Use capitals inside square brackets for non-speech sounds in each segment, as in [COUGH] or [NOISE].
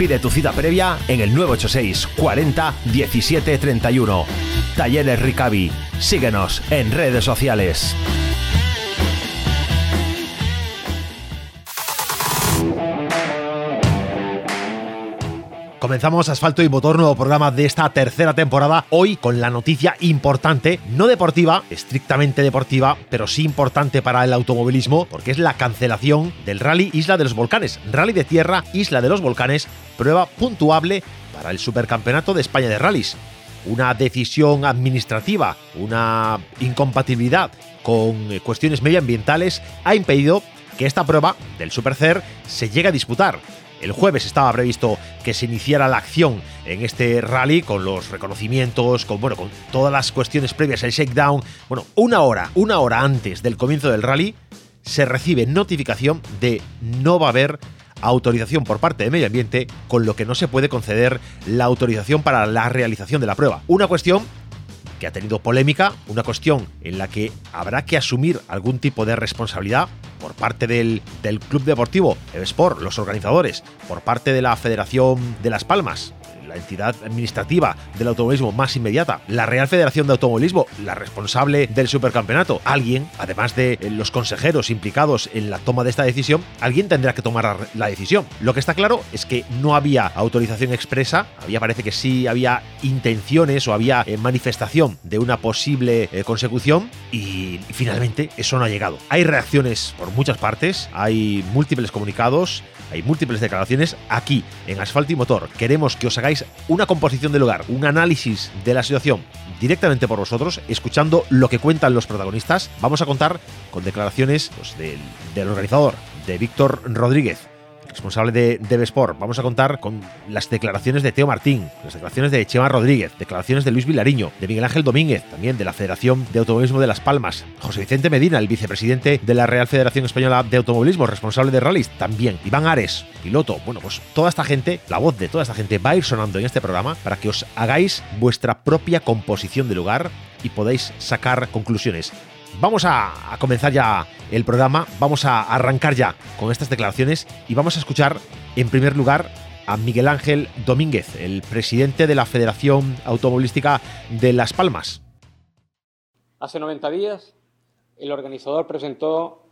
Pide tu cita previa en el 986 40 17 31. Talleres Ricavi. Síguenos en redes sociales. Comenzamos Asfalto y Motor, nuevo programa de esta tercera temporada, hoy con la noticia importante, no deportiva, estrictamente deportiva, pero sí importante para el automovilismo, porque es la cancelación del Rally Isla de los Volcanes, Rally de Tierra Isla de los Volcanes, prueba puntuable para el Supercampeonato de España de Rallys. Una decisión administrativa, una incompatibilidad con eh, cuestiones medioambientales ha impedido que esta prueba del Supercer se llegue a disputar. El jueves estaba previsto que se iniciara la acción en este rally con los reconocimientos, con bueno, con todas las cuestiones previas al shakedown. Bueno, una hora, una hora antes del comienzo del rally se recibe notificación de no va a haber autorización por parte de Medio Ambiente, con lo que no se puede conceder la autorización para la realización de la prueba. Una cuestión que ha tenido polémica, una cuestión en la que habrá que asumir algún tipo de responsabilidad por parte del, Club Deportivo Sport, los organizadores, por parte de la Federación de Las Palmas, la entidad administrativa del automovilismo más inmediata, la Real Federación de Automovilismo, la responsable del supercampeonato, alguien, además de los consejeros implicados en la toma de esta decisión, alguien tendrá que tomar la decisión. Lo que está claro es que no había autorización expresa, había parece que sí había intenciones o había eh, manifestación de una posible eh, consecución y finalmente eso no ha llegado. Hay reacciones por muchas partes, hay múltiples comunicados, hay múltiples declaraciones aquí en Asfalto y Motor. Queremos que os hagáis una composición del lugar, un análisis de la situación directamente por vosotros, escuchando lo que cuentan los protagonistas. Vamos a contar con declaraciones pues, del, del organizador, de Víctor Rodríguez, responsable de Devesport. Vamos a contar con las declaraciones de Teo Martín, las declaraciones de Chema Rodríguez, declaraciones de Luis Vilariño, de Miguel Ángel Domínguez, también de la Federación de Automovilismo de Las Palmas, José Vicente Medina, el vicepresidente de la Real Federación Española de Automovilismo, responsable de rallies, también Iván Ares, piloto. Bueno, pues toda esta gente, la voz de toda esta gente va a ir sonando en este programa para que os hagáis vuestra propia composición de lugar y podáis sacar conclusiones. Vamos a, comenzar ya el programa, vamos a arrancar ya con estas declaraciones y vamos a escuchar en primer lugar a Miguel Ángel Domínguez, el presidente de la Federación Automovilística de Las Palmas. Hace 90 días el organizador presentó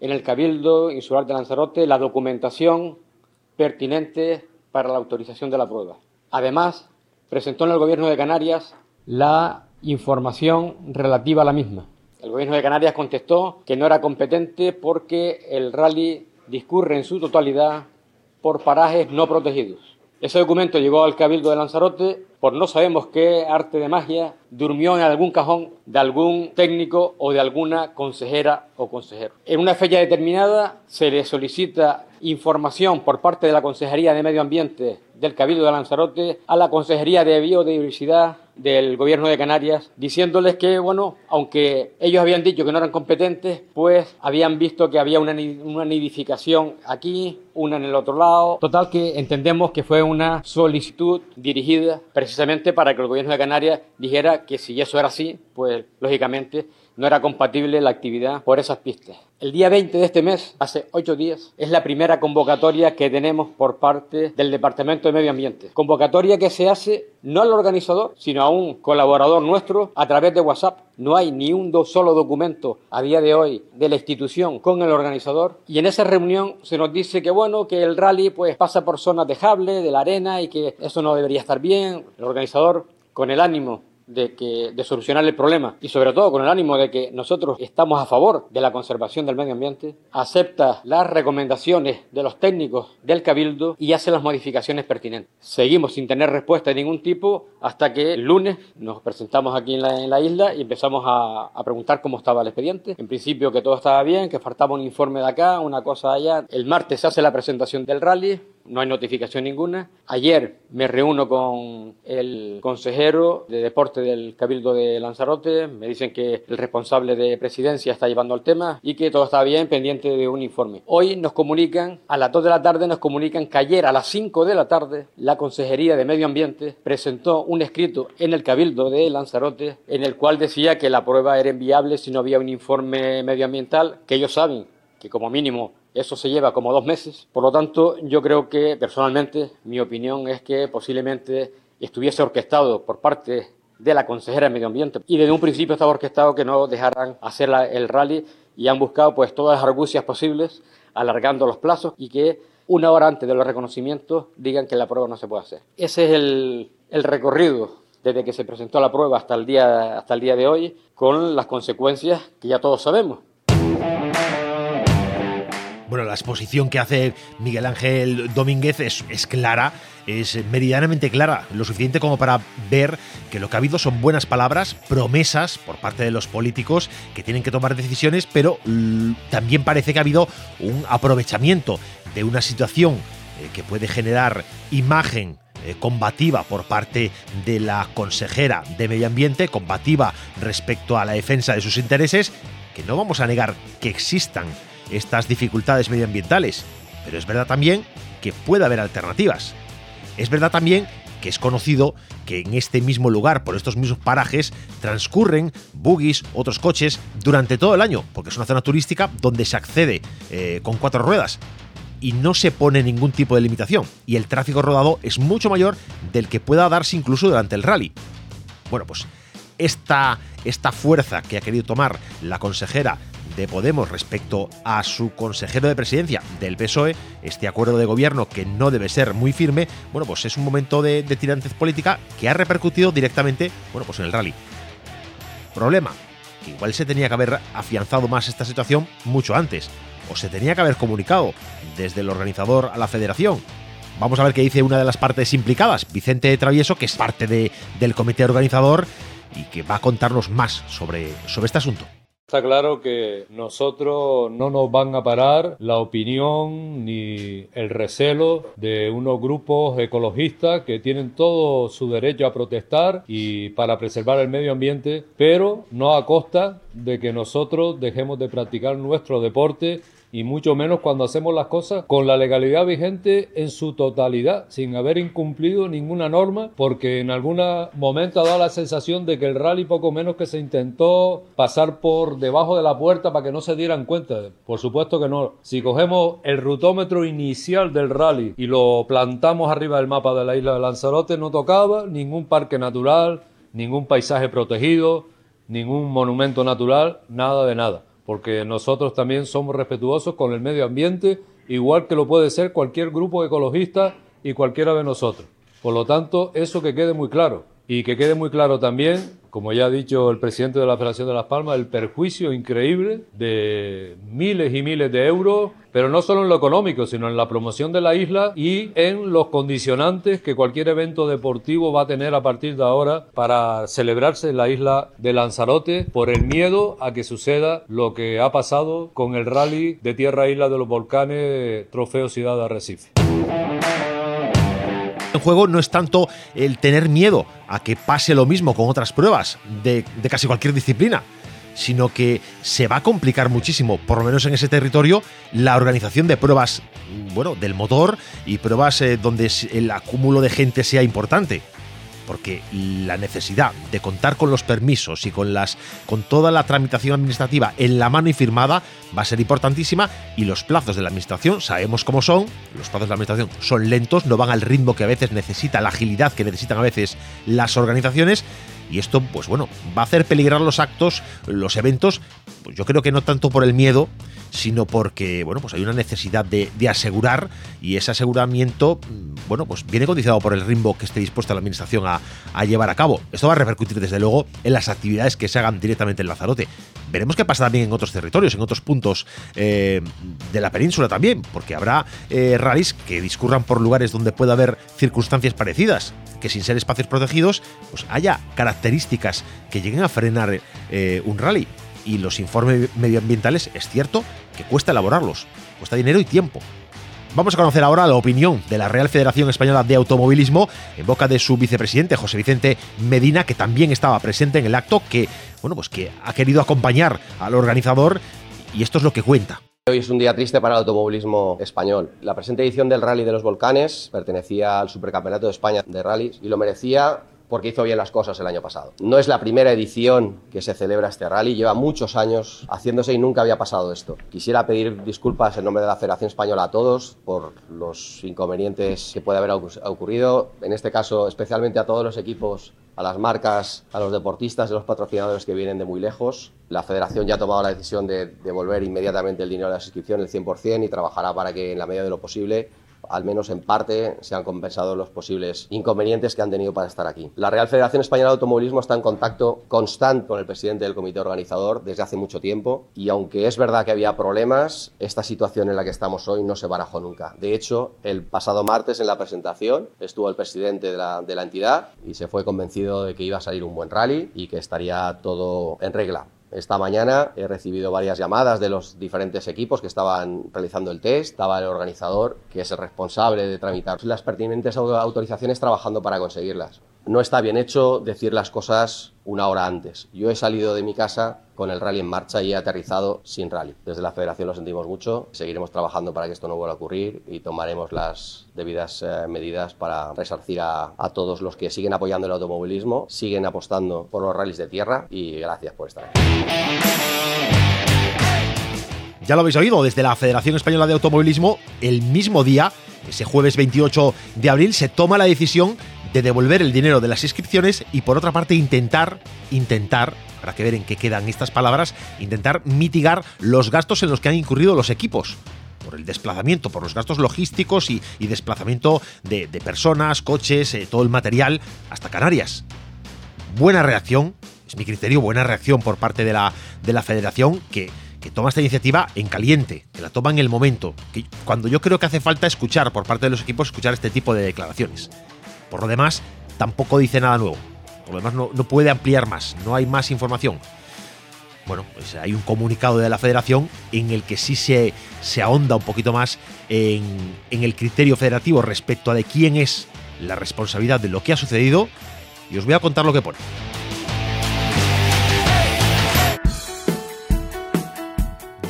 en el Cabildo Insular de Lanzarote la documentación pertinente para la autorización de la prueba. Además, presentó en el Gobierno de Canarias la información relativa a la misma. El gobierno de Canarias contestó que no era competente porque el rally discurre en su totalidad por parajes no protegidos. Ese documento llegó al Cabildo de Lanzarote por no sabemos qué arte de magia durmió en algún cajón de algún técnico o de alguna consejera o consejero. En una fecha determinada se le solicita información por parte de la Consejería de Medio Ambiente del Cabildo de Lanzarote a la Consejería de Biodiversidad del Gobierno de Canarias, diciéndoles que, bueno, aunque ellos habían dicho que no eran competentes, pues habían visto que había una, una nidificación aquí, una en el otro lado. Total que entendemos que fue una solicitud dirigida precisamente para que el Gobierno de Canarias dijera que si eso era así, pues lógicamente no era compatible la actividad por esas pistas. El día 20 de este mes, hace ocho días, es la primera convocatoria que tenemos por parte del Departamento de Medio Ambiente. Convocatoria que se hace no al organizador, sino a un colaborador nuestro a través de WhatsApp. No hay ni un solo documento a día de hoy de la institución con el organizador. Y en esa reunión se nos dice que bueno, que el rally pues pasa por zonas dejables de la arena y que eso no debería estar bien. El organizador, con el ánimo de, que, de solucionar el problema y sobre todo con el ánimo de que nosotros estamos a favor de la conservación del medio ambiente, acepta las recomendaciones de los técnicos del Cabildo y hace las modificaciones pertinentes. Seguimos sin tener respuesta de ningún tipo hasta que el lunes nos presentamos aquí en la, isla y empezamos a, a, preguntar cómo estaba el expediente. En principio que todo estaba bien, que faltaba un informe de acá, una cosa allá. El martes se hace la presentación del rally, no hay notificación ninguna. Ayer me reúno con el consejero de deporte del Cabildo de Lanzarote, me dicen que el responsable de presidencia está llevando el tema y que todo está bien, pendiente de un informe. Hoy nos comunican, a las 2 de la tarde nos comunican que ayer a las 5 de la tarde la Consejería de Medio Ambiente presentó un escrito en el Cabildo de Lanzarote en el cual decía que la prueba era inviable si no había un informe medioambiental, que ellos saben que como mínimo eso se lleva como dos meses. Por lo tanto, yo creo que personalmente mi opinión es que posiblemente estuviese orquestado por parte de la consejera de Medio Ambiente y desde un principio estaba orquestado que no dejaran hacer el rally y han buscado pues todas las argucias posibles alargando los plazos y que una hora antes de los reconocimientos digan que la prueba no se puede hacer. Ese es el, el recorrido desde que se presentó la prueba hasta el día, hasta el día de hoy, con las consecuencias que ya todos sabemos. Bueno, la exposición que hace Miguel Ángel Domínguez es, clara, es meridianamente clara, lo suficiente como para ver que lo que ha habido son buenas palabras, promesas por parte de los políticos que tienen que tomar decisiones, pero también parece que ha habido un aprovechamiento de una situación eh, que puede generar imagen eh, combativa por parte de la consejera de Medio Ambiente, combativa respecto a la defensa de sus intereses, que no vamos a negar que existan estas dificultades medioambientales, pero es verdad también que puede haber alternativas. Es verdad también que es conocido que en este mismo lugar, por estos mismos parajes, transcurren buggies, otros coches, durante todo el año, porque es una zona turística donde se accede eh, con cuatro ruedas y no se pone ningún tipo de limitación, y el tráfico rodado es mucho mayor del que pueda darse incluso durante el rally. Bueno, pues esta, esta fuerza que ha querido tomar la consejera de Podemos respecto a su consejero de presidencia del PSOE, este acuerdo de gobierno que no debe ser muy firme, bueno, pues es un momento de, de tirantez política que ha repercutido directamente, bueno, pues en el rally. Problema, que igual se tenía que haber afianzado más esta situación mucho antes, o se tenía que haber comunicado desde el organizador a la federación. Vamos a ver qué dice una de las partes implicadas, Vicente Travieso, que es parte de, del comité organizador y que va a contarnos más sobre, sobre este asunto. Está claro que nosotros no nos van a parar la opinión ni el recelo de unos grupos ecologistas que tienen todo su derecho a protestar y para preservar el medio ambiente, pero no a costa de que nosotros dejemos de practicar nuestro deporte y mucho menos cuando hacemos las cosas con la legalidad vigente en su totalidad, sin haber incumplido ninguna norma, porque en algún momento ha dado la sensación de que el rally poco menos que se intentó pasar por debajo de la puerta para que no se dieran cuenta. Por supuesto que no. Si cogemos el rutómetro inicial del rally y lo plantamos arriba del mapa de la isla de Lanzarote, no tocaba ningún parque natural, ningún paisaje protegido, ningún monumento natural, nada de nada porque nosotros también somos respetuosos con el medio ambiente, igual que lo puede ser cualquier grupo ecologista y cualquiera de nosotros. Por lo tanto, eso que quede muy claro. Y que quede muy claro también, como ya ha dicho el presidente de la Federación de Las Palmas, el perjuicio increíble de miles y miles de euros, pero no solo en lo económico, sino en la promoción de la isla y en los condicionantes que cualquier evento deportivo va a tener a partir de ahora para celebrarse en la isla de Lanzarote por el miedo a que suceda lo que ha pasado con el rally de Tierra Isla de los Volcanes Trofeo Ciudad de Arrecife. En juego no es tanto el tener miedo a que pase lo mismo con otras pruebas de, casi cualquier disciplina, sino que se va a complicar muchísimo, por lo menos en ese territorio, la organización de pruebas, bueno, del motor y pruebas eh, donde el acúmulo de gente sea importante porque la necesidad de contar con los permisos y con las con toda la tramitación administrativa en la mano y firmada va a ser importantísima y los plazos de la administración sabemos cómo son, los plazos de la administración son lentos, no van al ritmo que a veces necesita, la agilidad que necesitan a veces las organizaciones y esto pues bueno, va a hacer peligrar los actos, los eventos, pues yo creo que no tanto por el miedo, sino porque, bueno, pues hay una necesidad de, asegurar y ese aseguramiento, mm, bueno, pues viene condicionado por el ritmo que esté dispuesta la administración a, llevar a cabo. Esto va a repercutir, desde luego, en las actividades que se hagan directamente en Lanzarote. Veremos qué pasa también en otros territorios, en otros puntos eh, de la península también, porque habrá eh, rallies que discurran por lugares donde pueda haber circunstancias parecidas que sin ser espacios protegidos, pues haya características que lleguen a frenar eh, un rally. Y los informes medioambientales es cierto que cuesta elaborarlos, cuesta dinero y tiempo. Vamos a conocer ahora la opinión de la Real Federación Española de Automovilismo en boca de su vicepresidente José Vicente Medina, que también estaba presente en el acto, que bueno, pues que ha querido acompañar al organizador y esto es lo que cuenta. Hoy es un día triste para el automovilismo español. La presente edición del Rally de los Volcanes pertenecía al Supercampeonato de España de Rallys y lo merecía porque hizo bien las cosas el año pasado. No es la primera edición que se celebra este rally, lleva muchos años haciéndose y nunca había pasado esto. Quisiera pedir disculpas en nombre de la Federación Española a todos por los inconvenientes que puede haber ocurrido, en este caso especialmente a todos los equipos, a las marcas, a los deportistas y los patrocinadores que vienen de muy lejos. La Federación ya ha tomado la decisión de devolver inmediatamente el dinero de la suscripción, el 100%, y trabajará para que en la medida de lo posible al menos en parte, se han compensado los posibles inconvenientes que han tenido para estar aquí. La Real Federación Española de Automovilismo está en contacto constante con el presidente del comité organizador desde hace mucho tiempo y aunque es verdad que había problemas, esta situación en la que estamos hoy no se barajó nunca. De hecho, el pasado martes en la presentación estuvo el presidente de la, entidad y se fue convencido de que iba a salir un buen rally y que estaría todo en regla. Esta mañana he recibido varias llamadas de los diferentes equipos que estaban realizando el test. Estaba el organizador, que es el responsable de tramitar las pertinentes autorizaciones, trabajando para conseguirlas no está bien hecho decir las cosas una hora antes. Yo he salido de mi casa con el rally en marcha y he aterrizado sin rally. Desde la federación lo sentimos mucho, seguiremos trabajando para que esto no vuelva a ocurrir y tomaremos las debidas eh, medidas para resarcir a, a, todos los que siguen apoyando el automovilismo, siguen apostando por los rallies de tierra y gracias por estar aquí. Ya lo habéis oído, desde la Federación Española de Automovilismo, el mismo día, ese jueves 28 de abril, se toma la decisión de devolver el dinero de las inscripciones y por otra parte intentar, intentar, para que ver en qué quedan estas palabras, intentar mitigar los gastos en los que han incurrido los equipos por el desplazamiento, por los gastos logísticos y, desplazamiento de, personas, coches, eh, todo el material hasta Canarias. Buena reacción, es mi criterio, buena reacción por parte de la, de la federación que, que toma esta iniciativa en caliente, que la toma en el momento, que cuando yo creo que hace falta escuchar por parte de los equipos, escuchar este tipo de declaraciones. Por lo demás, tampoco dice nada nuevo. Por lo demás, no, puede ampliar más, no hay más información. Bueno, pues hay un comunicado de la federación en el que sí se, se ahonda un poquito más en, en el criterio federativo respecto a de quién es la responsabilidad de lo que ha sucedido y os voy a contar lo que pone.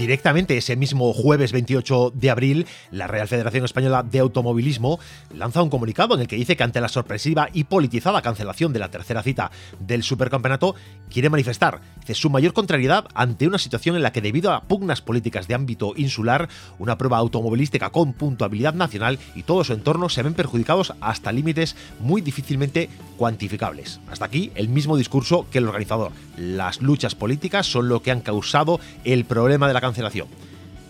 Directamente ese mismo jueves 28 de abril, la Real Federación Española de Automovilismo lanza un comunicado en el que dice que ante la sorpresiva y politizada cancelación de la tercera cita del Supercampeonato, quiere manifestar su mayor contrariedad ante una situación en la que debido a pugnas políticas de ámbito insular, una prueba automovilística con puntuabilidad nacional y todo su entorno se ven perjudicados hasta límites muy difícilmente cuantificables. Hasta aquí el mismo discurso que el organizador. Las luchas políticas son lo que han causado el problema de la cancelación.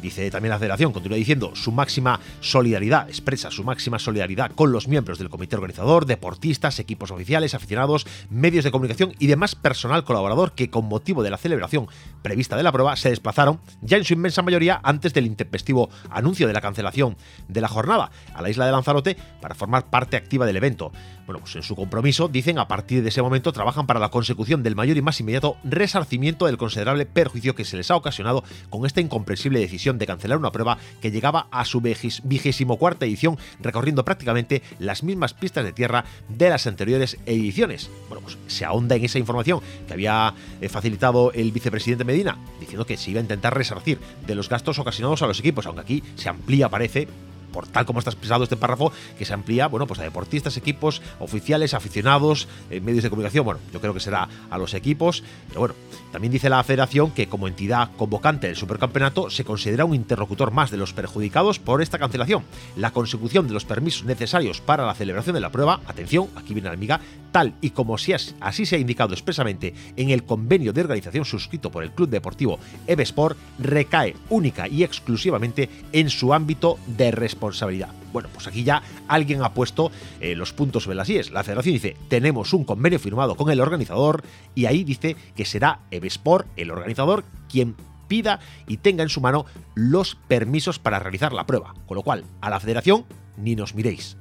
Dice también la federación, continúa diciendo, su máxima solidaridad, expresa su máxima solidaridad con los miembros del comité organizador, deportistas, equipos oficiales, aficionados, medios de comunicación y demás personal colaborador que con motivo de la celebración prevista de la prueba se desplazaron, ya en su inmensa mayoría antes del intempestivo anuncio de la cancelación de la jornada, a la isla de Lanzarote para formar parte activa del evento. Bueno, pues en su compromiso, dicen, a partir de ese momento trabajan para la consecución del mayor y más inmediato resarcimiento del considerable perjuicio que se les ha ocasionado con esta incomprensible decisión de cancelar una prueba que llegaba a su vigésimo cuarta edición, recorriendo prácticamente las mismas pistas de tierra de las anteriores ediciones. Bueno, pues se ahonda en esa información que había eh, facilitado el vicepresidente Medina, diciendo que se iba a intentar resarcir de los gastos ocasionados a los equipos, aunque aquí se amplía, parece, por tal como está expresado este párrafo, que se amplía, bueno, pues a deportistas, equipos, oficiales, aficionados, eh, medios de comunicación. Bueno, yo creo que será a los equipos, pero bueno, también dice la federación que como entidad convocante del supercampeonato se considera un interlocutor más de los perjudicados por esta cancelación. La consecución de los permisos necesarios para la celebración de la prueba, atención, aquí viene la amiga, tal y como así se ha indicado expresamente en el convenio de organización suscrito por el Club Deportivo Evesport, recae única y exclusivamente en su ámbito de responsabilidad. Bueno, pues aquí ya alguien ha puesto eh, los puntos sobre las IES. La federación dice, tenemos un convenio firmado con el organizador y ahí dice que será Evesport, el organizador, quien pida y tenga en su mano los permisos para realizar la prueba. Con lo cual, a la federación ni nos miréis.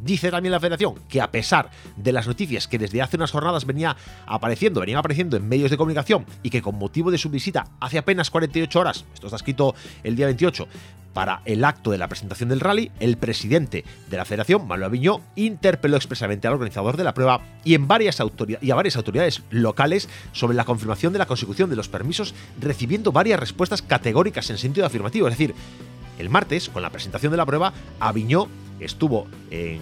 Dice también la federación que a pesar de las noticias que desde hace unas jornadas venía apareciendo, venían apareciendo en medios de comunicación y que con motivo de su visita hace apenas 48 horas, esto está escrito el día 28, para el acto de la presentación del rally, el presidente de la federación, Manuel Aviñó, interpeló expresamente al organizador de la prueba y, en varias y a varias autoridades locales sobre la confirmación de la consecución de los permisos, recibiendo varias respuestas categóricas en sentido afirmativo. Es decir, el martes, con la presentación de la prueba, Aviñó estuvo en,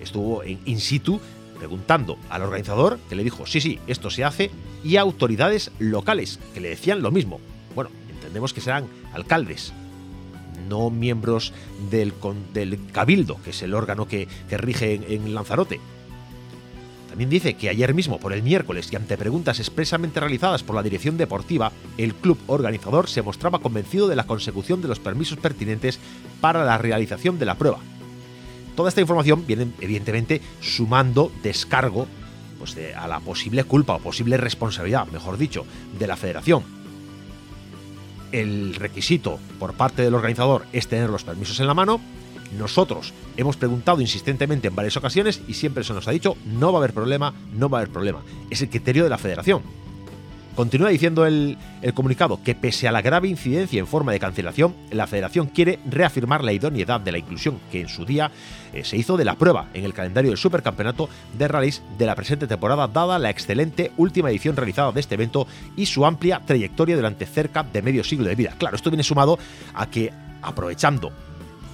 estuvo en in situ preguntando al organizador, que le dijo, sí, sí, esto se hace, y a autoridades locales, que le decían lo mismo. Bueno, entendemos que serán alcaldes, no miembros del, del Cabildo, que es el órgano que, rige en, en, Lanzarote. También dice que ayer mismo, por el miércoles, y ante preguntas expresamente realizadas por la dirección deportiva, el club organizador se mostraba convencido de la consecución de los permisos pertinentes para la realización de la prueba, Toda esta información viene, evidentemente, sumando descargo pues, a la posible culpa o posible responsabilidad, mejor dicho, de la federación. El requisito por parte del organizador es tener los permisos en la mano. Nosotros hemos preguntado insistentemente en varias ocasiones y siempre se nos ha dicho no va a haber problema, no va a haber problema. Es el criterio de la federación. Continúa diciendo el, comunicado que pese a la grave incidencia en forma de cancelación, la federación quiere reafirmar la idoneidad de la inclusión que en su día eh, se hizo de la prueba en el calendario del Supercampeonato de Rallys de la presente temporada, dada la excelente última edición realizada de este evento y su amplia trayectoria durante cerca de medio siglo de vida. Claro, esto viene sumado a que, aprovechando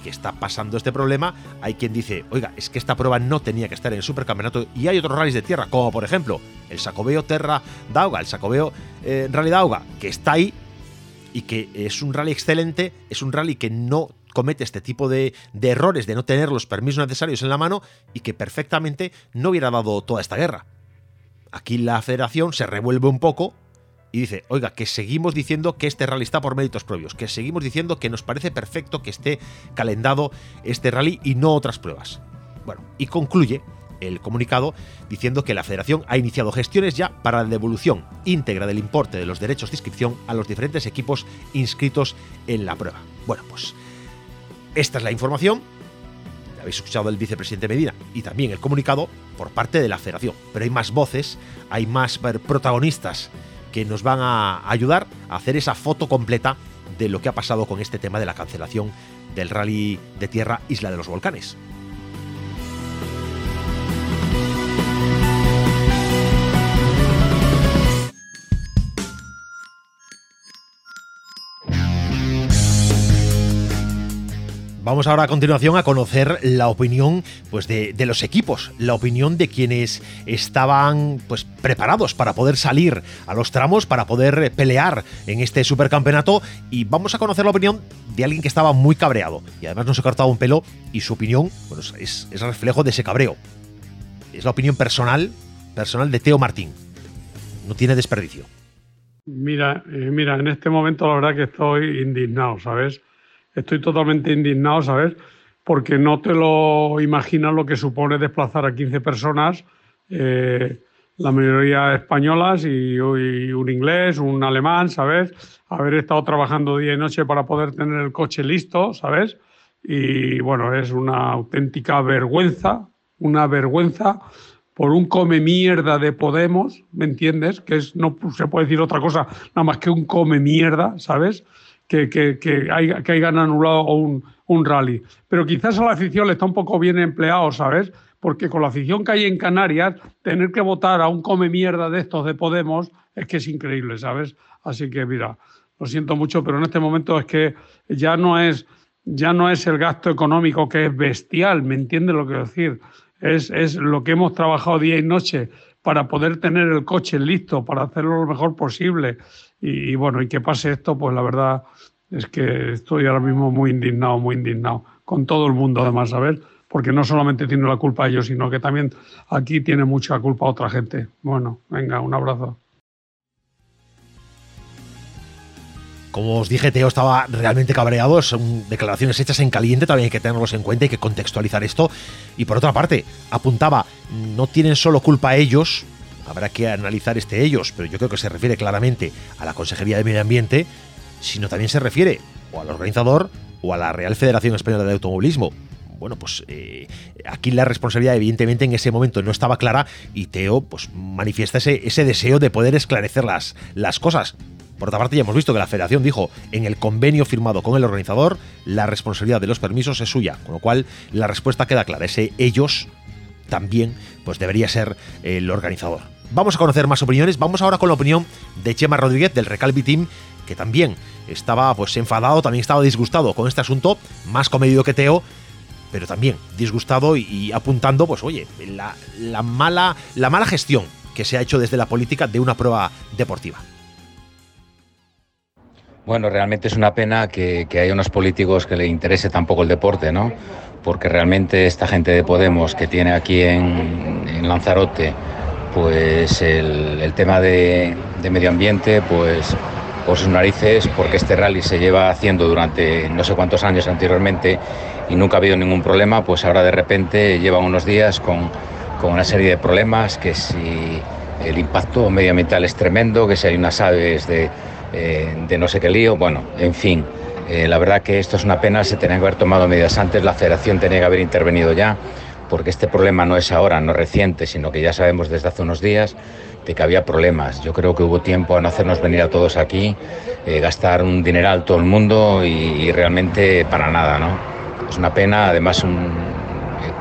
que está pasando este problema, hay quien dice, oiga, es que esta prueba no tenía que estar en el supercampeonato y hay otros rallies de tierra, como por ejemplo el Sacobeo Terra Dauga, el Sacobeo eh, Rally Dauga, que está ahí y que es un rally excelente, es un rally que no comete este tipo de, de, errores de no tener los permisos necesarios en la mano y que perfectamente no hubiera dado toda esta guerra. Aquí la federación se revuelve un poco y dice, oiga, que seguimos diciendo que este rally está por méritos propios, que seguimos diciendo que nos parece perfecto que esté calendado este rally y no otras pruebas. Bueno, y concluye el comunicado diciendo que la federación ha iniciado gestiones ya para la devolución íntegra del importe de los derechos de inscripción a los diferentes equipos inscritos en la prueba. Bueno, pues esta es la información. Habéis escuchado el vicepresidente Medina y también el comunicado por parte de la federación. Pero hay más voces, hay más protagonistas que nos van a ayudar a hacer esa foto completa de lo que ha pasado con este tema de la cancelación del rally de tierra Isla de los Volcanes. Vamos ahora a continuación a conocer la opinión pues, de, los equipos, la opinión de quienes estaban pues, preparados para poder salir a los tramos, para poder pelear en este supercampeonato y vamos a conocer la opinión de alguien que estaba muy cabreado y además no se ha cortado un pelo y su opinión bueno, es, reflejo de ese cabreo. Es la opinión personal, personal de Teo Martín. No tiene desperdicio. Mira, eh, mira, en este momento la verdad que estoy indignado, ¿sabes? Estoy totalmente indignado, ¿sabes? Porque no te lo imaginas lo que supone desplazar a 15 personas, eh, la mayoría españolas y, un inglés, un alemán, ¿sabes? Haber estado trabajando día y noche para poder tener el coche listo, ¿sabes? Y bueno, es una auténtica vergüenza, una vergüenza por un come mierda de Podemos, ¿me entiendes? Que es, no se puede decir otra cosa, nada más que un come mierda, ¿sabes? Que, que, que, hay, que hayan anulado un, un rally. Pero quizás a la afición le está un poco bien empleado, ¿sabes? Porque con la afición que hay en Canarias, tener que votar a un come mierda de estos de Podemos es que es increíble, ¿sabes? Así que mira, lo siento mucho, pero en este momento es que ya no es ya no es el gasto económico que es bestial, ¿me entiende lo que decir? Es, es lo que hemos trabajado día y noche para poder tener el coche listo, para hacerlo lo mejor posible. Y, bueno, y que pase esto, pues la verdad es que estoy ahora mismo muy indignado, muy indignado, con todo el mundo además, ver, porque no solamente tiene la culpa ellos, sino que también aquí tiene mucha culpa otra gente. Bueno, venga, un abrazo. Como os dije, Teo estaba realmente cabreado. Son declaraciones hechas en caliente, también hay que tenerlos en cuenta, hay que contextualizar esto. Y por otra parte, apuntaba, no tienen solo culpa ellos, habrá que analizar este ellos, pero yo creo que se refiere claramente a la Consejería de Medio Ambiente, sino también se refiere o al organizador o a la Real Federación Española de Automovilismo. Bueno, pues eh, aquí la responsabilidad evidentemente en ese momento no estaba clara y Teo pues manifiesta ese, ese deseo de poder esclarecer las, las cosas. Por otra parte, ya hemos visto que la federación dijo en el convenio firmado con el organizador, la responsabilidad de los permisos es suya, con lo cual la respuesta queda clara. Ese ellos también pues debería ser el organizador. Vamos a conocer más opiniones. Vamos ahora con la opinión de Chema Rodríguez del Recalvi Team, que también estaba pues enfadado, también estaba disgustado con este asunto, más comedido que Teo, pero también disgustado y, apuntando, pues oye, la, mala, la mala gestión que se ha hecho desde la política de una prueba deportiva. Bueno, realmente es una pena que, haya unos políticos que le interese tampoco el deporte, ¿no? Porque realmente esta gente de Podemos que tiene aquí en, Lanzarote, pues el, tema de, medio ambiente, pues por sus narices, porque este rally se lleva haciendo durante no sé cuántos años anteriormente y nunca ha habido ningún problema, pues ahora de repente lleva unos días con, con una serie de problemas, que si el impacto medioambiental es tremendo, que si hay unas aves de eh, de no sé qué lío. Bueno, en fin, eh, la verdad que esto es una pena, se tenía que haber tomado medidas antes, la federación tenía que haber intervenido ya, porque este problema no es ahora, no es reciente, sino que ya sabemos desde hace unos días de que había problemas. Yo creo que hubo tiempo a no hacernos venir a todos aquí, eh, gastar un dineral todo el mundo y, realmente para nada. Es una pena, además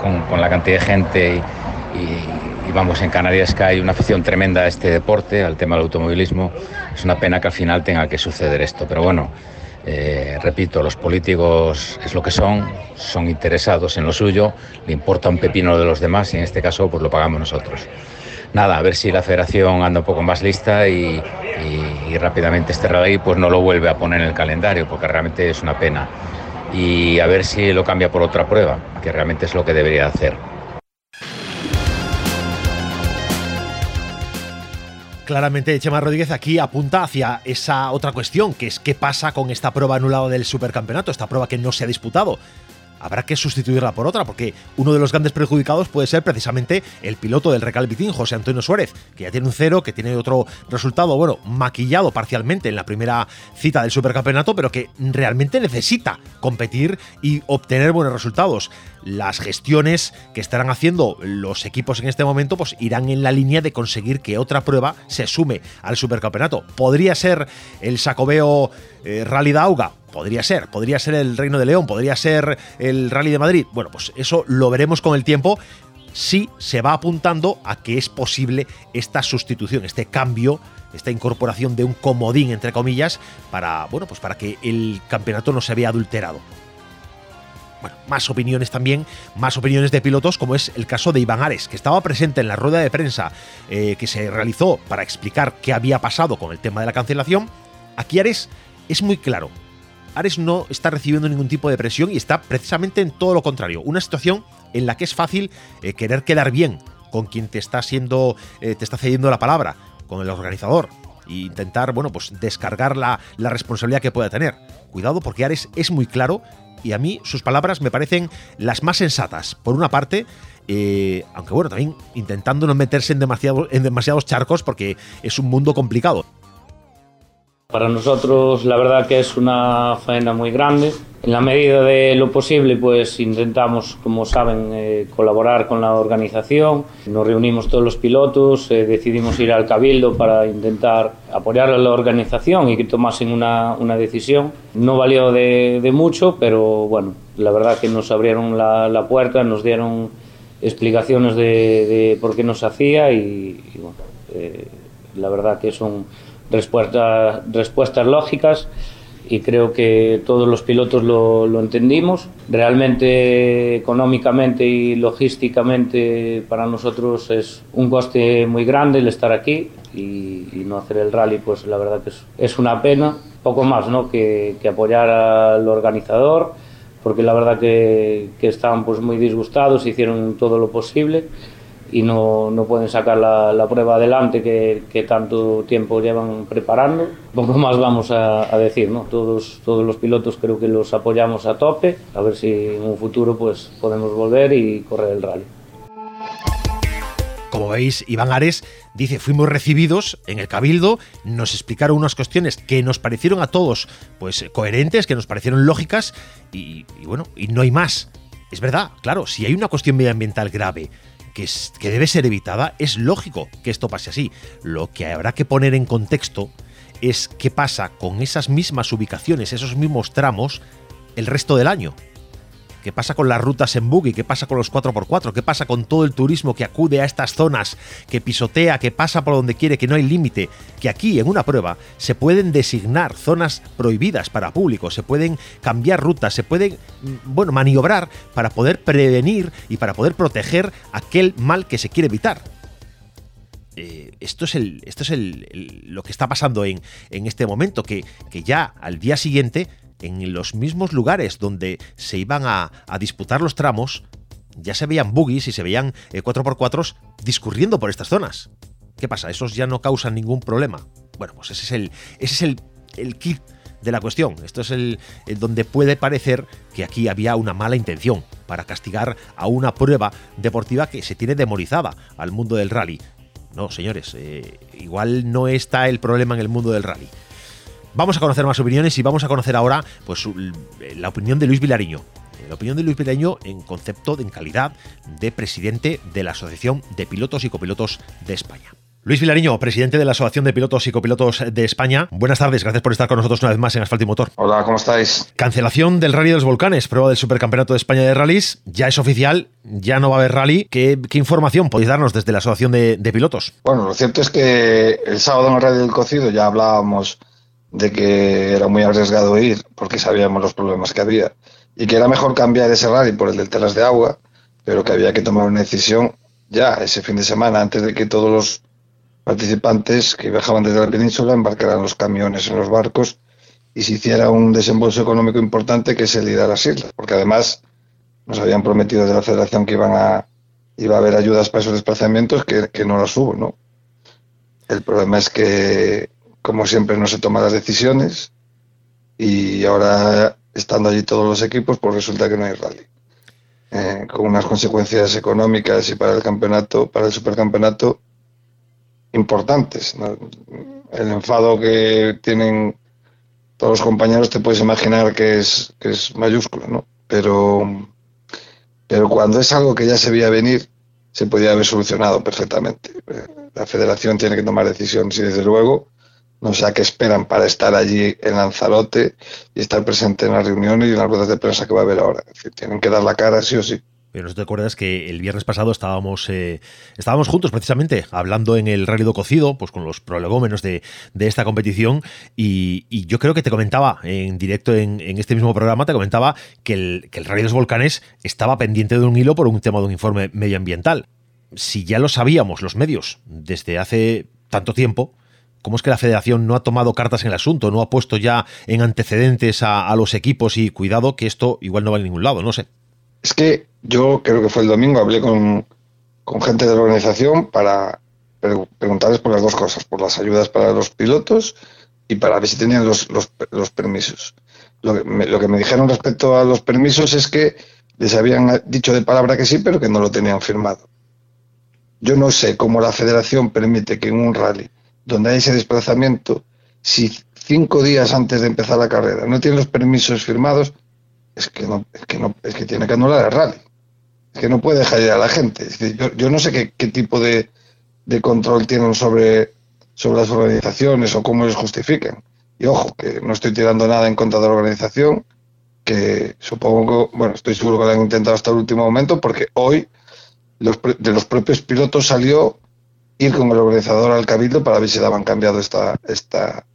con, la cantidad de gente y y vamos, en Canarias que hay una afición tremenda a este deporte, al tema del automovilismo. Es una pena que al final tenga que suceder esto, pero bueno, eh, repito, los políticos es lo que son, son interesados en lo suyo, le importa un pepino de los demás y en este caso pues lo pagamos nosotros. Nada, a ver si la federación anda un poco más lista y, rápidamente este rally pues no lo vuelve a poner en el calendario porque realmente es una pena. Y a ver si lo cambia por otra prueba, que realmente es lo que debería hacer. Claramente Chema Rodríguez aquí apunta hacia esa otra cuestión, que es qué pasa con esta prueba anulada del supercampeonato, esta prueba que no se ha disputado habrá que sustituirla por otra, porque uno de los grandes perjudicados puede ser precisamente el piloto del Recalvitín, José Antonio Suárez, que ya tiene un cero, que tiene otro resultado, bueno, maquillado parcialmente en la primera cita del supercampeonato, pero que realmente necesita competir y obtener buenos resultados. Las gestiones que estarán haciendo los equipos en este momento, pues irán en la línea de conseguir que otra prueba se sume al supercampeonato. Podría ser el Sacobeo eh, Rally Dauga, Podría ser, podría ser el Reino de León, podría ser el Rally de Madrid. Bueno, pues eso lo veremos con el tiempo si se va apuntando a que es posible esta sustitución, este cambio, esta incorporación de un comodín entre comillas para, bueno, pues para que el campeonato no se vea adulterado. Bueno, más opiniones también, más opiniones de pilotos, como es el caso de Iván Ares, que estaba presente en la rueda de prensa eh, que se realizó para explicar qué había pasado con el tema de la cancelación. Aquí Ares es muy claro, Ares no está recibiendo ningún tipo de presión y está precisamente en todo lo contrario. Una situación en la que es fácil eh, querer quedar bien con quien te está siendo, eh, te está cediendo la palabra, con el organizador. E intentar, bueno, pues descargar la, responsabilidad que pueda tener. Cuidado porque Ares es muy claro y a mí sus palabras me parecen las más sensatas. Por una parte, eh, aunque bueno, también intentando no meterse en, en demasiados charcos porque es un mundo complicado. Para nosotros la verdad que es una faena muy grande. En la medida de lo posible pues intentamos, como saben, eh, colaborar con la organización. Nos reunimos todos los pilotos, eh, decidimos ir al Cabildo para intentar apoyar a la organización y que tomasen una, una decisión. No valió de, de, mucho, pero bueno, la verdad que nos abrieron la, la puerta, nos dieron explicaciones de, de, por qué nos hacía y, y bueno, eh, la verdad que son respuestas, respuestas lógicas y creo que todos los pilotos lo, lo, entendimos. Realmente económicamente y logísticamente para nosotros es un coste muy grande el estar aquí y, y no hacer el rally, pues la verdad que es, es una pena. Poco más ¿no? que, que, apoyar al organizador, porque la verdad que, que pues muy disgustados, hicieron todo lo posible y no, no pueden sacar la, la prueba adelante que, que, tanto tiempo llevan preparando. Poco más vamos a, a, decir, ¿no? Todos, todos los pilotos creo que los apoyamos a tope, a ver si en un futuro pues podemos volver y correr el rally. Como veis, Iván Ares dice, fuimos recibidos en el Cabildo, nos explicaron unas cuestiones que nos parecieron a todos pues coherentes, que nos parecieron lógicas y, y bueno, y no hay más. Es verdad, claro, si hay una cuestión medioambiental grave, que, debe ser evitada, es lógico que esto pase así. Lo que habrá que poner en contexto es qué pasa con esas mismas ubicaciones, esos mismos tramos, el resto del año. ¿Qué pasa con las rutas en buggy? ¿Qué pasa con los 4x4? ¿Qué pasa con todo el turismo que acude a estas zonas, que pisotea, que pasa por donde quiere, que no hay límite? Que aquí, en una prueba, se pueden designar zonas prohibidas para público, se pueden cambiar rutas, se pueden, bueno, maniobrar para poder prevenir y para poder proteger aquel mal que se quiere evitar. Eh, esto es, el, esto es el, lo que está pasando en, en este momento, que, que ya al día siguiente en los mismos lugares donde se iban a, disputar los tramos, ya se veían buggies y se veían eh, 4x4 discurriendo por estas zonas. ¿Qué pasa? ¿Esos ya no causan ningún problema? Bueno, pues ese es el, ese es el, el kit de la cuestión. Esto es el, el, donde puede parecer que aquí había una mala intención para castigar a una prueba deportiva que se tiene demonizada al mundo del rally. No, señores, eh, igual no está el problema en el mundo del rally. Vamos a conocer más opiniones y vamos a conocer ahora pues, la opinión de Luis Vilariño. La opinión de Luis Vilariño en concepto, en calidad de presidente de la Asociación de Pilotos y Copilotos de España. Luis Vilariño, presidente de la Asociación de Pilotos y Copilotos de España. Buenas tardes, gracias por estar con nosotros una vez más en Asfalto y Motor. Hola, ¿cómo estáis? Cancelación del Rally de los Volcanes, prueba del Supercampeonato de España de Rallys. Ya es oficial, ya no va a haber rally. ¿Qué, qué información podéis darnos desde la Asociación de, de, Pilotos? Bueno, lo cierto es que el sábado en el Rally del Cocido ya hablábamos de que era muy arriesgado ir porque sabíamos los problemas que había y que era mejor cambiar ese rally por el del Telas de Agua, pero que había que tomar una decisión ya ese fin de semana antes de que todos los participantes que viajaban desde la península embarcaran los camiones en los barcos y se hiciera un desembolso económico importante que es el ir a las islas, porque además nos habían prometido de la federación que iban a iba a haber ayudas para esos desplazamientos que, que no las hubo, ¿no? El problema es que como siempre no se toman las decisiones y ahora estando allí todos los equipos pues resulta que no hay rally. Eh, con unas consecuencias económicas y para el campeonato para el supercampeonato importantes el enfado que tienen todos los compañeros te puedes imaginar que es que es mayúsculo no pero pero cuando es algo que ya se veía venir se podía haber solucionado perfectamente. La federación tiene que tomar decisiones y desde luego no sé a qué esperan para estar allí en Lanzarote y estar presente en las reuniones y en las ruedas de prensa que va a haber ahora. Es decir, tienen que dar la cara sí o sí. Pero no te acuerdas que el viernes pasado estábamos eh, estábamos juntos precisamente hablando en el Rally do Cocido, pues con los prolegómenos de, de esta competición y, y, yo creo que te comentaba en directo en, en, este mismo programa, te comentaba que el, que el Rally de los Volcanes estaba pendiente de un hilo por un tema de un informe medioambiental. Si ya lo sabíamos los medios desde hace tanto tiempo, ¿Cómo es que la federación no ha tomado cartas en el asunto? ¿No ha puesto ya en antecedentes a, los equipos y cuidado que esto igual no va a ningún lado? No sé. Es que yo creo que fue el domingo, hablé con, con gente de la organización para pre preguntarles por las dos cosas, por las ayudas para los pilotos y para ver si tenían los, los, permisos. Lo que me dijeron respecto a los permisos es que les habían dicho de palabra que sí, pero que no lo tenían firmado. Yo no sé cómo la federación permite que en un rally donde hay ese desplazamiento, si cinco días antes de empezar la carrera no tiene los permisos firmados, es que no, es que no, es que tiene que anular el rally. Es que no puede dejar ir a la gente. Es yo, yo, no sé qué, qué tipo de, de, control tienen sobre, sobre las organizaciones o cómo les justifican. Y ojo, que no estoy tirando nada en contra de la organización, que supongo bueno, estoy seguro que lo han intentado hasta el último momento, porque hoy los, de los propios pilotos salió ir con el organizador al cabildo para ver si daban cambiado esta, esta,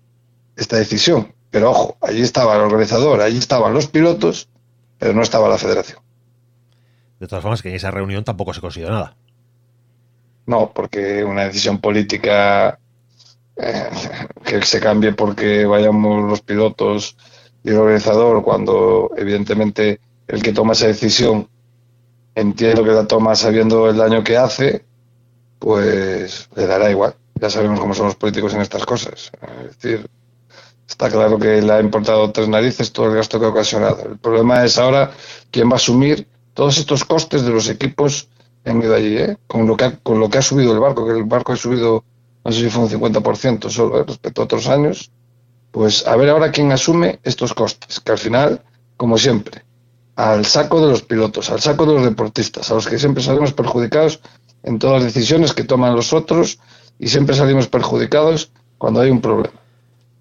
esta decisión. Pero ojo, allí estaba el organizador, allí estaban los pilotos, pero no estaba la federación. De todas formas, que en esa reunión tampoco se consiguió nada. No, porque una decisión política eh, [LAUGHS] que se cambie porque vayamos los pilotos y el organizador, cuando evidentemente el que toma esa decisión entiendo que la toma sabiendo el daño que hace, pues le dará igual. Ya sabemos cómo son los políticos en estas cosas. Es decir, está claro que le ha importado tres narices todo el gasto que ha ocasionado. El problema es ahora quién va a asumir todos estos costes de los equipos en de allí, ¿eh? con, lo que ha, con lo que ha subido el barco, que el barco ha subido, no sé si fue un 50% solo ¿eh? respecto a otros años. Pues a ver ahora quién asume estos costes, que al final, como siempre, al saco de los pilotos, al saco de los deportistas, a los que siempre salimos perjudicados en todas las decisiones que toman los otros y siempre salimos perjudicados cuando hay un problema.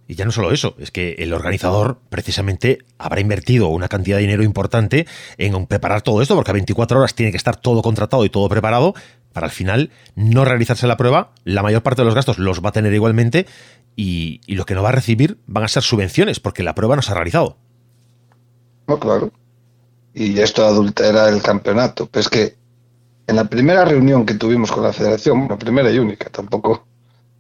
Y ya no solo eso, es que el organizador precisamente habrá invertido una cantidad de dinero importante en preparar todo esto, porque a 24 horas tiene que estar todo contratado y todo preparado para al final no realizarse la prueba. La mayor parte de los gastos los va a tener igualmente y, y lo que no va a recibir van a ser subvenciones, porque la prueba no se ha realizado. No, claro y esto adultera el campeonato. Pero es que en la primera reunión que tuvimos con la federación, la primera y única, tampoco,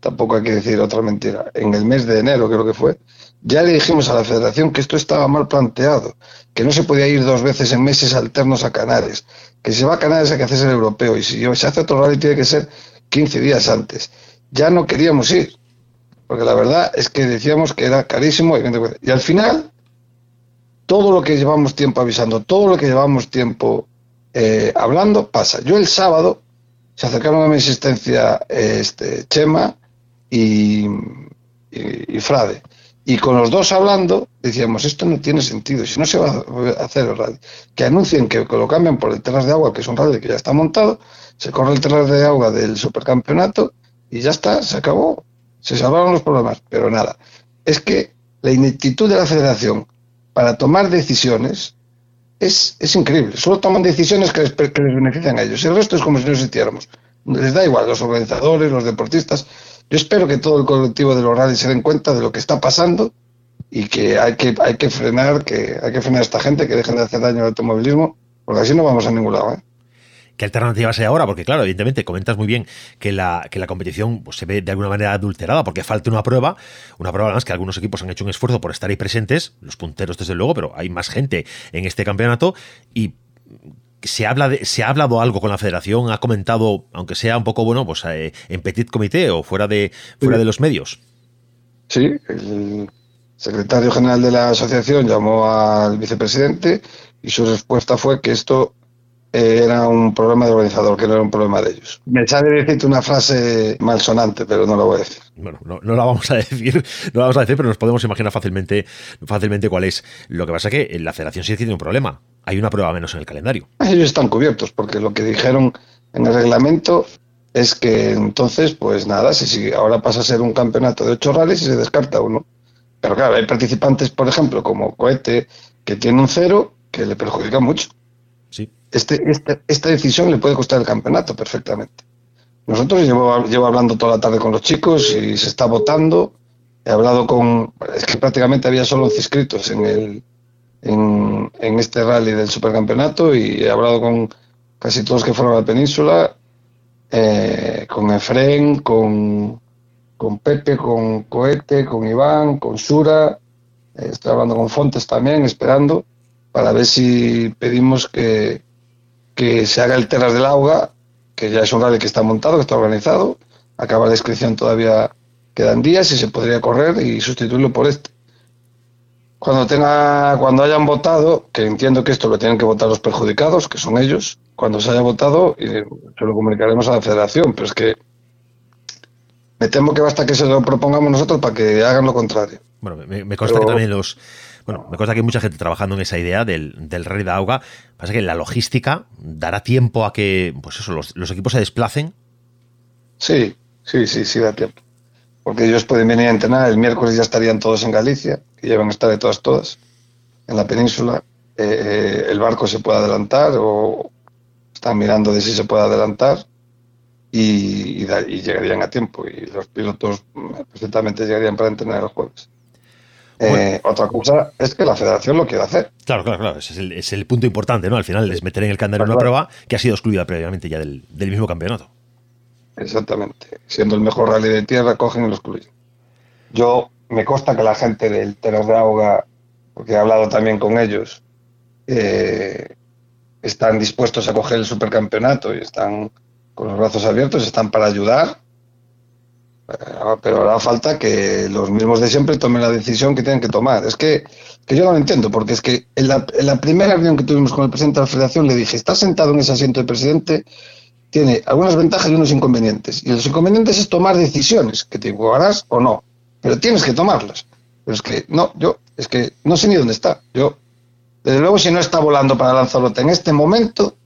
tampoco hay que decir otra mentira, en el mes de enero creo que fue, ya le dijimos a la federación que esto estaba mal planteado, que no se podía ir dos veces en meses alternos a Canales, que si se va a Canales hay que hacerse el europeo y si se hace otro rally tiene que ser 15 días antes. Ya no queríamos ir, porque la verdad es que decíamos que era carísimo y al final todo lo que llevamos tiempo avisando, todo lo que llevamos tiempo eh, hablando, pasa. Yo el sábado se acercaron a mi asistencia este, Chema y, Frade. Y con los dos hablando, decíamos, esto no tiene sentido, si no se va a hacer el radio. Que anuncien que, lo cambian por el telas de agua, que es un radio que ya está montado, se corre el telas de agua del supercampeonato y ya está, se acabó. Se salvaron los problemas, pero nada. Es que la ineptitud de la federación para tomar decisiones es, es increíble. Solo toman decisiones que les, que les benefician a ellos. El resto es como si no existiéramos. Les da igual, los organizadores, los deportistas. Yo espero que todo el colectivo de los rallies se den cuenta de lo que está pasando y que hay que, hay que frenar, que hay que frenar a esta gente, que dejen de hacer daño al automovilismo, porque así no vamos a ningún lado. ¿eh? ¿Qué alternativa hay ahora? Porque claro, evidentemente comentas muy bien que la, que la competición pues, se ve de alguna manera adulterada porque falta una prueba, una prueba además que algunos equipos han hecho un esfuerzo por estar ahí presentes, los punteros desde luego, pero hay más gente en este campeonato y se habla de, se ha hablado algo con la federación, ha comentado, aunque sea un poco bueno, pues eh, en petit comité o fuera de fuera de los medios. Sí, el secretario general de la asociación llamó al vicepresidente y su respuesta fue que esto era un problema de organizador, que no era un problema de ellos. Me sale decirte una frase malsonante, pero no la voy a decir. Bueno, no, la vamos a decir, no la vamos a decir, pero nos podemos imaginar fácilmente, fácilmente cuál es. Lo que pasa es que la federación sí tiene un problema. Hay una prueba menos en el calendario. Ellos están cubiertos, porque lo que dijeron en el reglamento es que entonces, pues nada, si, ahora pasa a ser un campeonato de ocho rallies y se descarta uno. Pero claro, hay participantes, por ejemplo, como Cohete, que tiene un cero, que le perjudica mucho. Este, este, esta decisión le puede costar el campeonato perfectamente. Nosotros llevo, llevo hablando toda la tarde con los chicos y se está votando. He hablado con. Es que prácticamente había solo 11 inscritos en, el, en, en este rally del supercampeonato y he hablado con casi todos que fueron a la península, eh, con Efren, con, con Pepe, con Cohete, con Iván, con Sura. Eh, estoy hablando con Fontes también, esperando para ver si pedimos que, que se haga el Terras del Auga, que ya es un rally que está montado, que está organizado. Acaba la inscripción todavía quedan días y se podría correr y sustituirlo por este. Cuando tenga, cuando hayan votado, que entiendo que esto lo tienen que votar los perjudicados, que son ellos, cuando se haya votado, y se lo comunicaremos a la federación, pero es que me temo que basta que se lo propongamos nosotros para que hagan lo contrario. Bueno, me, consta que también los, bueno, me consta que hay mucha gente trabajando en esa idea del, del rey de Auga. Pasa que la logística dará tiempo a que pues eso, los, equipos se desplacen. Sí, sí, sí, sí da tiempo. Porque ellos pueden venir a entrenar, el miércoles ya estarían todos en Galicia, que llevan a estar de todas, todas, en la península. Eh, el barco se puede adelantar o están mirando de si se puede adelantar y, y, llegarían a tiempo. Y los pilotos perfectamente llegarían para entrenar el jueves. Eh, Otra cosa es que la federación lo quiere hacer. Claro, claro, claro. Ese es el, punto importante, ¿no? Al final es meter en el calendario una prueba que ha sido excluida previamente ya del, mismo campeonato. Exactamente. Siendo el mejor rally de tierra, cogen y lo excluyen. Yo me consta que la gente del Teras de Auga, porque he hablado también con ellos, eh, están dispuestos a coger el supercampeonato y están con los brazos abiertos, están para ayudar, pero hará falta que los mismos de siempre tomen la decisión que tienen que tomar. Es que, yo no lo entiendo, porque es que en la, primera reunión que tuvimos con el presidente de la federación le dije, está sentado en ese asiento de presidente, tiene algunas ventajas y unos inconvenientes. Y los inconvenientes es tomar decisiones, que te jugarás o no, pero tienes que tomarlas. Pero es que no, yo, es que no sé ni dónde está. Yo, desde luego, si no está volando para Lanzarote en este momento,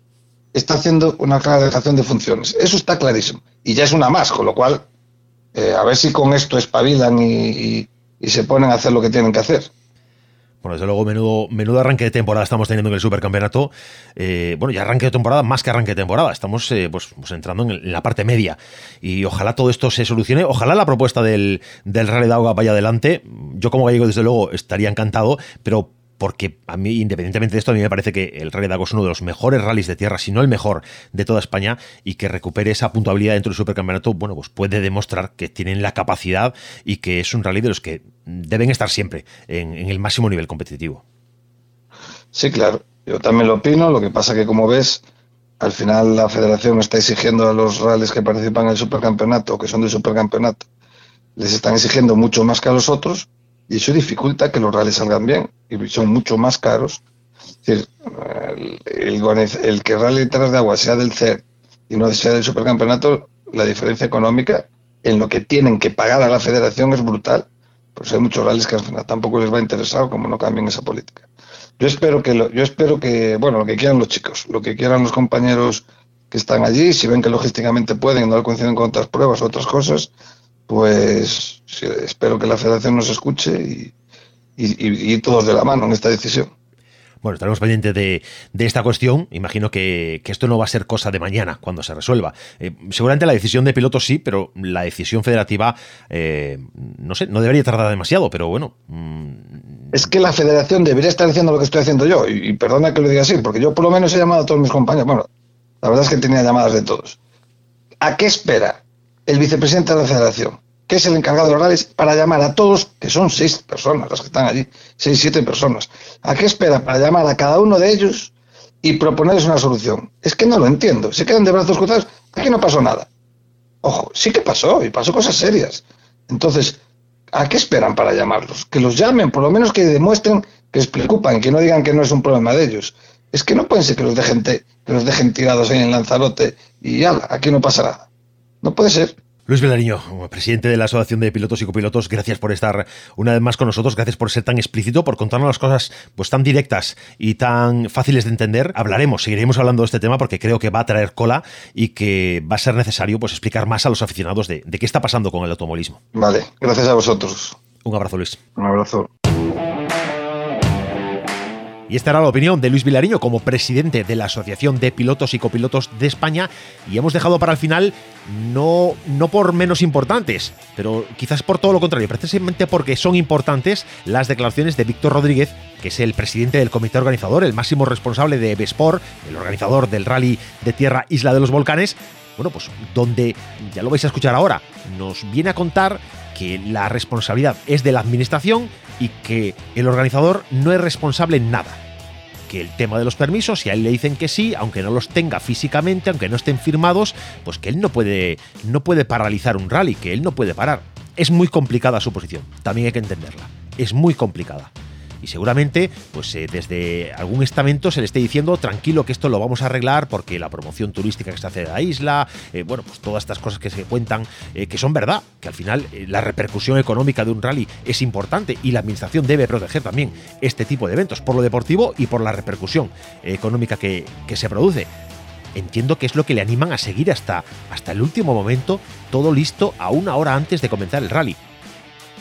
está haciendo una clara dejación de funciones. Eso está clarísimo. Y ya es una más, con lo cual eh, a ver si con esto espabilan y, se ponen a hacer lo que tienen que hacer. Bueno, desde luego, menudo, menudo arranque de temporada estamos teniendo en el supercampeonato. Eh, bueno, ya arranque de temporada, más que arranque de temporada. Estamos eh, pues, pues, entrando en, la parte media. Y ojalá todo esto se solucione. Ojalá la propuesta del, del de Agua vaya adelante. Yo, como gallego, desde luego, estaría encantado, pero porque a mí, independientemente de esto, a mí me parece que el Rally de es uno de los mejores rallies de tierra, si no el mejor de toda España, y que recupere esa puntuabilidad dentro del supercampeonato, bueno, pues puede demostrar que tienen la capacidad y que es un rally de los que deben estar siempre en, el máximo nivel competitivo. Sí, claro, yo también lo opino, lo que pasa que como ves, al final la federación está exigiendo a los rallies que participan en el supercampeonato, que son del supercampeonato, les están exigiendo mucho más que a los otros, y eso dificulta que los rallies salgan bien y son mucho más caros. Es decir, el, que el Rally Terras de Agua sea del CER y no sea del Supercampeonato, la diferencia económica en lo que tienen que pagar a la federación es brutal. Pues hay muchos rallies que al final tampoco les va a interesar como no cambien esa política. Yo espero que, yo espero que, bueno, lo que quieran los chicos, lo que quieran los compañeros que están allí, si ven que logísticamente pueden, no coinciden con otras pruebas o otras cosas, pues espero que la federación nos escuche y, todos de la mano en esta decisión. Bueno, estaremos pendientes de, esta cuestión. Imagino que, esto no va a ser cosa de mañana cuando se resuelva. Eh, seguramente la decisión de pilotos sí, pero la decisión federativa, eh, no sé, no debería tardar demasiado, pero bueno. Mm. Es que la federación debería estar haciendo lo que estoy haciendo yo. Y, y, perdona que lo diga así, porque yo por lo menos he llamado a todos mis compañeros. Bueno, la verdad es que tenía llamadas de todos. ¿A qué espera el vicepresidente de la federación, que es el encargado de los rallies, para llamar a todos, que son seis personas las que están allí, seis, siete personas. ¿A qué espera? Para llamar a cada uno de ellos y proponerles una solución. Es que no lo entiendo. Se quedan de brazos cruzados. Aquí no pasó nada. Ojo, sí que pasó y pasó cosas serias. Entonces, ¿a qué esperan para llamarlos? Que los llamen, por lo menos que demuestren que les preocupan, que no digan que no es un problema de ellos. Es que no pueden ser que los dejen, que los dejen tirados ahí en Lanzarote y ya, aquí no pasa nada. No puede ser. Luis Velariño, presidente de la Asociación de Pilotos y Copilotos, gracias por estar una vez más con nosotros, gracias por ser tan explícito, por contarnos las cosas pues tan directas y tan fáciles de entender. Hablaremos, seguiremos hablando de este tema porque creo que va a traer cola y que va a ser necesario pues explicar más a los aficionados de, de qué está pasando con el automovilismo. Vale, gracias a vosotros. Un abrazo, Luis. Un abrazo. Y esta era la opinión de Luis Vilariño como presidente de la Asociación de Pilotos y Copilotos de España. Y hemos dejado para el final, no, no por menos importantes, pero quizás por todo lo contrario, precisamente porque son importantes las declaraciones de Víctor Rodríguez, que es el presidente del comité organizador, el máximo responsable de Besport, el organizador del rally de tierra Isla de los Volcanes. Bueno, pues donde, ya lo vais a escuchar ahora, nos viene a contar que la responsabilidad es de la administración y que el organizador no es responsable en nada. Que el tema de los permisos, si a él le dicen que sí, aunque no los tenga físicamente, aunque no estén firmados, pues que él no puede, no puede paralizar un rally, que él no puede parar. Es muy complicada su posición, también hay que entenderla. Es muy complicada y seguramente pues eh, desde algún estamento se le esté diciendo tranquilo que esto lo vamos a arreglar porque la promoción turística que se hace de la isla, eh, bueno, pues todas estas cosas que se cuentan eh, que son verdad, que al final la repercusión económica de un rally es importante y la administración debe proteger también este tipo de eventos por lo deportivo y por la repercusión económica que, que se produce. Entiendo que es lo que le animan a seguir hasta, hasta el último momento, todo listo a una hora antes de comenzar el rally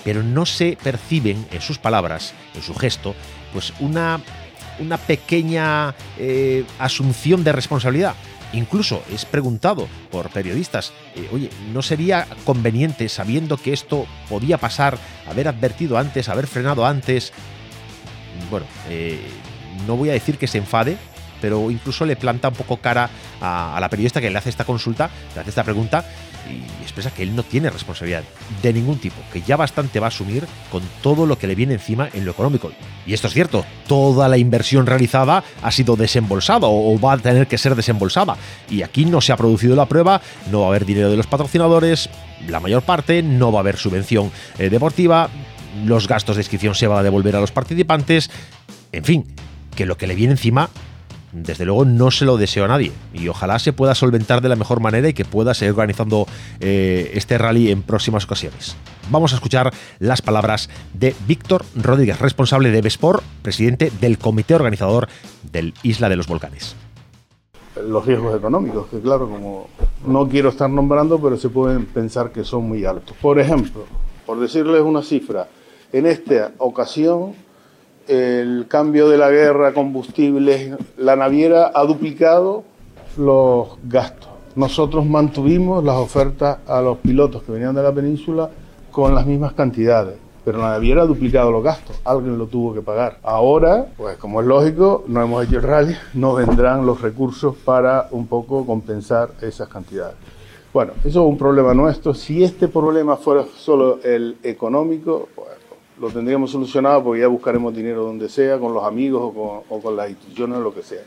pero no se perciben en sus palabras, en su gesto, pues una, una pequeña eh, asunción de responsabilidad. Incluso es preguntado por periodistas, eh, oye, ¿no sería conveniente, sabiendo que esto podía pasar, haber advertido antes, haber frenado antes? Bueno, eh, no voy a decir que se enfade, pero incluso le planta un poco cara a, la periodista que le hace esta consulta, le hace esta pregunta y expresa que él no tiene responsabilidad de ningún tipo, que ya bastante va a asumir con todo lo que le viene encima en lo económico. Y esto es cierto, toda la inversión realizada ha sido desembolsada o va a tener que ser desembolsada. Y aquí no se ha producido la prueba, no va a haber dinero de los patrocinadores, la mayor parte, no va a haber subvención eh, deportiva, los gastos de inscripción se van a devolver a los participantes, en fin, que lo que le viene encima desde luego no se lo deseo a nadie y ojalá se pueda solventar de la mejor manera y que pueda seguir organizando eh, este rally en próximas ocasiones. Vamos a escuchar las palabras de Víctor Rodríguez, responsable de Besport, presidente del comité organizador del Isla de los Volcanes. Los riesgos económicos, que claro, como no quiero estar nombrando, pero se pueden pensar que son muy altos. Por ejemplo, por decirles una cifra, en esta ocasión el cambio de la guerra, combustibles, la naviera ha duplicado los gastos. Nosotros mantuvimos las ofertas a los pilotos que venían de la península con las mismas cantidades, pero la naviera ha duplicado los gastos, alguien lo tuvo que pagar. Ahora, pues como es lógico, no hemos hecho el rally, no vendrán los recursos para un poco compensar esas cantidades. Bueno, eso es un problema nuestro. Si este problema fuera solo el económico, pues lo tendríamos solucionado porque ya buscaremos dinero donde sea, con los amigos o con, las instituciones o lo que sea.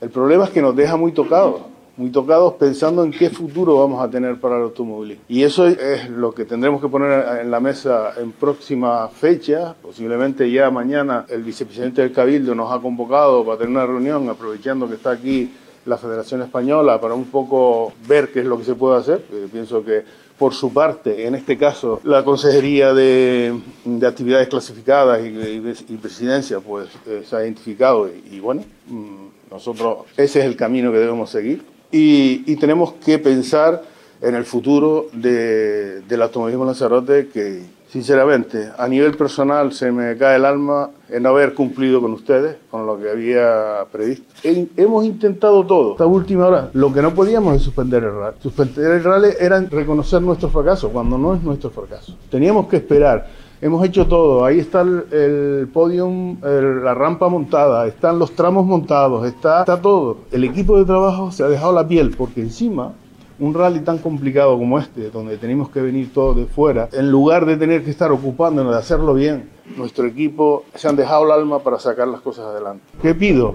El problema es que nos deja muy tocados, muy tocados pensando en qué futuro vamos a tener para el automovilismo. Y eso es lo que tendremos que poner en la mesa en próxima fecha. Posiblemente ya mañana el vicepresidente del Cabildo nos ha convocado para tener una reunión, aprovechando que está aquí la Federación Española, para un poco ver qué es lo que se puede hacer. pienso que por su parte, en este caso, la Consejería de, Actividades Clasificadas y, Presidencia, pues eh, se ha identificado y, bueno, mm, nosotros ese es el camino que debemos seguir. Y, tenemos que pensar en el futuro del automovilismo Lanzarote que Sinceramente, a nivel personal se me cae el alma en no haber cumplido con ustedes, con lo que había previsto. hemos intentado todo. Esta última hora, lo que no podíamos es suspender el rally. Suspender el rally era reconocer nuestro fracaso, cuando no es nuestro fracaso. Teníamos que esperar. Hemos hecho todo. Ahí está el, el podium, la rampa montada, están los tramos montados, está todo. El equipo de trabajo se ha dejado la piel porque encima un rally tan complicado como este, donde tenemos que venir todos de fuera, en lugar de tener que estar ocupándonos de hacerlo bien, nuestro equipo se han dejado el alma para sacar las cosas adelante. ¿Qué pido?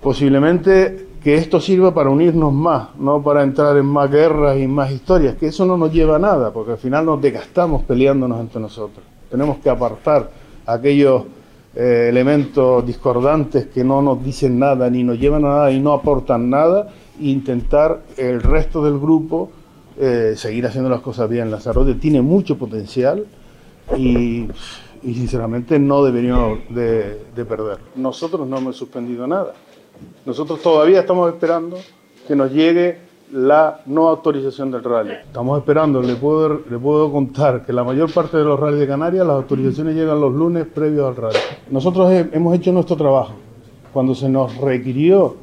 Posiblemente que esto sirva para unirnos más, no para entrar en más guerras y más historias, que eso no nos lleva a nada, porque al final nos desgastamos peleándonos entre nosotros. Tenemos que apartar aquellos eh, elementos discordantes que no nos dicen nada, ni nos llevan a nada y no aportan nada, intentar el resto del grupo eh, seguir haciendo las cosas bien. Lanzarote tiene mucho potencial y, sinceramente no deberíamos de, perder. Nosotros no hemos suspendido nada. Nosotros todavía estamos esperando que nos llegue la no autorización del rally. Estamos esperando, le puedo, le puedo contar que la mayor parte de los rallies de Canarias, las autorizaciones llegan los lunes previos al rally. Nosotros hemos hecho nuestro trabajo. Cuando se nos requirió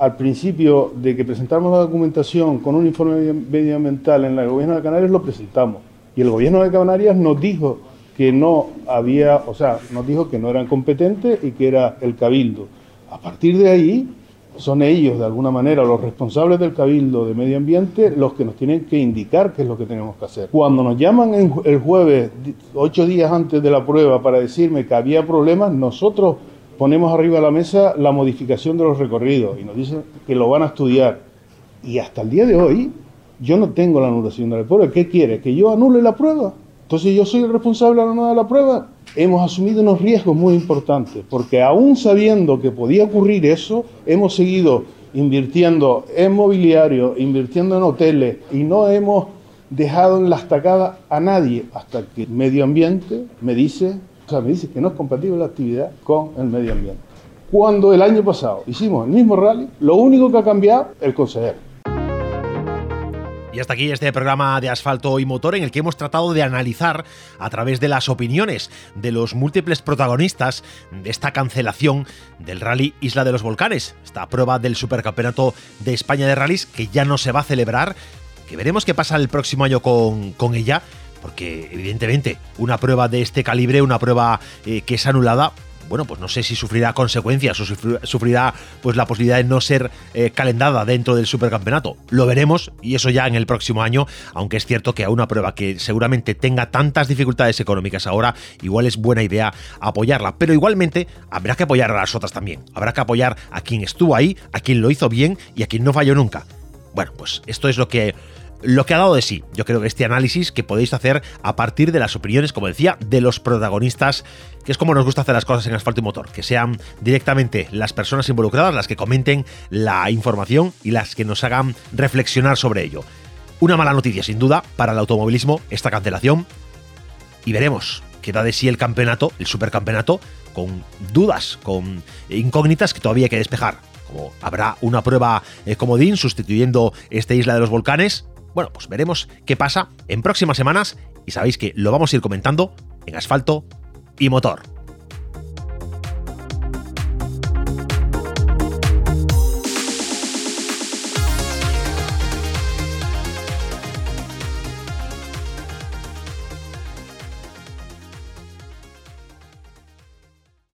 al principio de que presentamos la documentación con un informe medioambiental en el gobierno de Canarias, lo presentamos. Y el gobierno de Canarias nos dijo que no había, o sea, nos dijo que no eran competentes y que era el cabildo. A partir de ahí, son ellos, de alguna manera, los responsables del cabildo de medio ambiente, los que nos tienen que indicar qué es lo que tenemos que hacer. Cuando nos llaman el jueves, ocho días antes de la prueba, para decirme que había problemas, nosotros ponemos arriba de la mesa la modificación de los recorridos y nos dicen que lo van a estudiar. Y hasta el día de hoy yo no tengo la anulación de la prueba. ¿Qué quiere? ¿Que yo anule la prueba? Entonces yo soy el responsable de la la prueba. Hemos asumido unos riesgos muy importantes, porque aún sabiendo que podía ocurrir eso, hemos seguido invirtiendo en mobiliario, invirtiendo en hoteles y no hemos dejado en la estacada a nadie hasta que el medio ambiente me dice sea, me dice que no es compatible la actividad con el medio ambiente. Cuando el año pasado hicimos el mismo rally, lo único que ha cambiado el consejero. Y hasta aquí este programa de asfalto y motor en el que hemos tratado de analizar a través de las opiniones de los múltiples protagonistas de esta cancelación del Rally Isla de los Volcanes, esta prueba del Supercampeonato de España de Rallys que ya no se va a celebrar, que veremos qué pasa el próximo año con, con ella, porque evidentemente una prueba de este calibre, una prueba eh, que es anulada, bueno, pues no sé si sufrirá consecuencias o sufrirá pues la posibilidad de no ser eh, calendada dentro del supercampeonato. Lo veremos y eso ya en el próximo año, aunque es cierto que a una prueba que seguramente tenga tantas dificultades económicas ahora, igual es buena idea apoyarla, pero igualmente habrá que apoyar a las otras también. Habrá que apoyar a quien estuvo ahí, a quien lo hizo bien y a quien no falló nunca. Bueno, pues esto es lo que lo que ha dado de sí. Yo creo que este análisis que podéis hacer a partir de las opiniones, como decía, de los protagonistas, que es como nos gusta hacer las cosas en asfalto y motor, que sean directamente las personas involucradas las que comenten la información y las que nos hagan reflexionar sobre ello. Una mala noticia, sin duda, para el automovilismo, esta cancelación. Y veremos qué da de sí el campeonato, el supercampeonato, con dudas, con incógnitas que todavía hay que despejar. Como habrá una prueba eh, comodín sustituyendo esta isla de los volcanes, bueno, pues veremos qué pasa en próximas semanas y sabéis que lo vamos a ir comentando en asfalto y motor.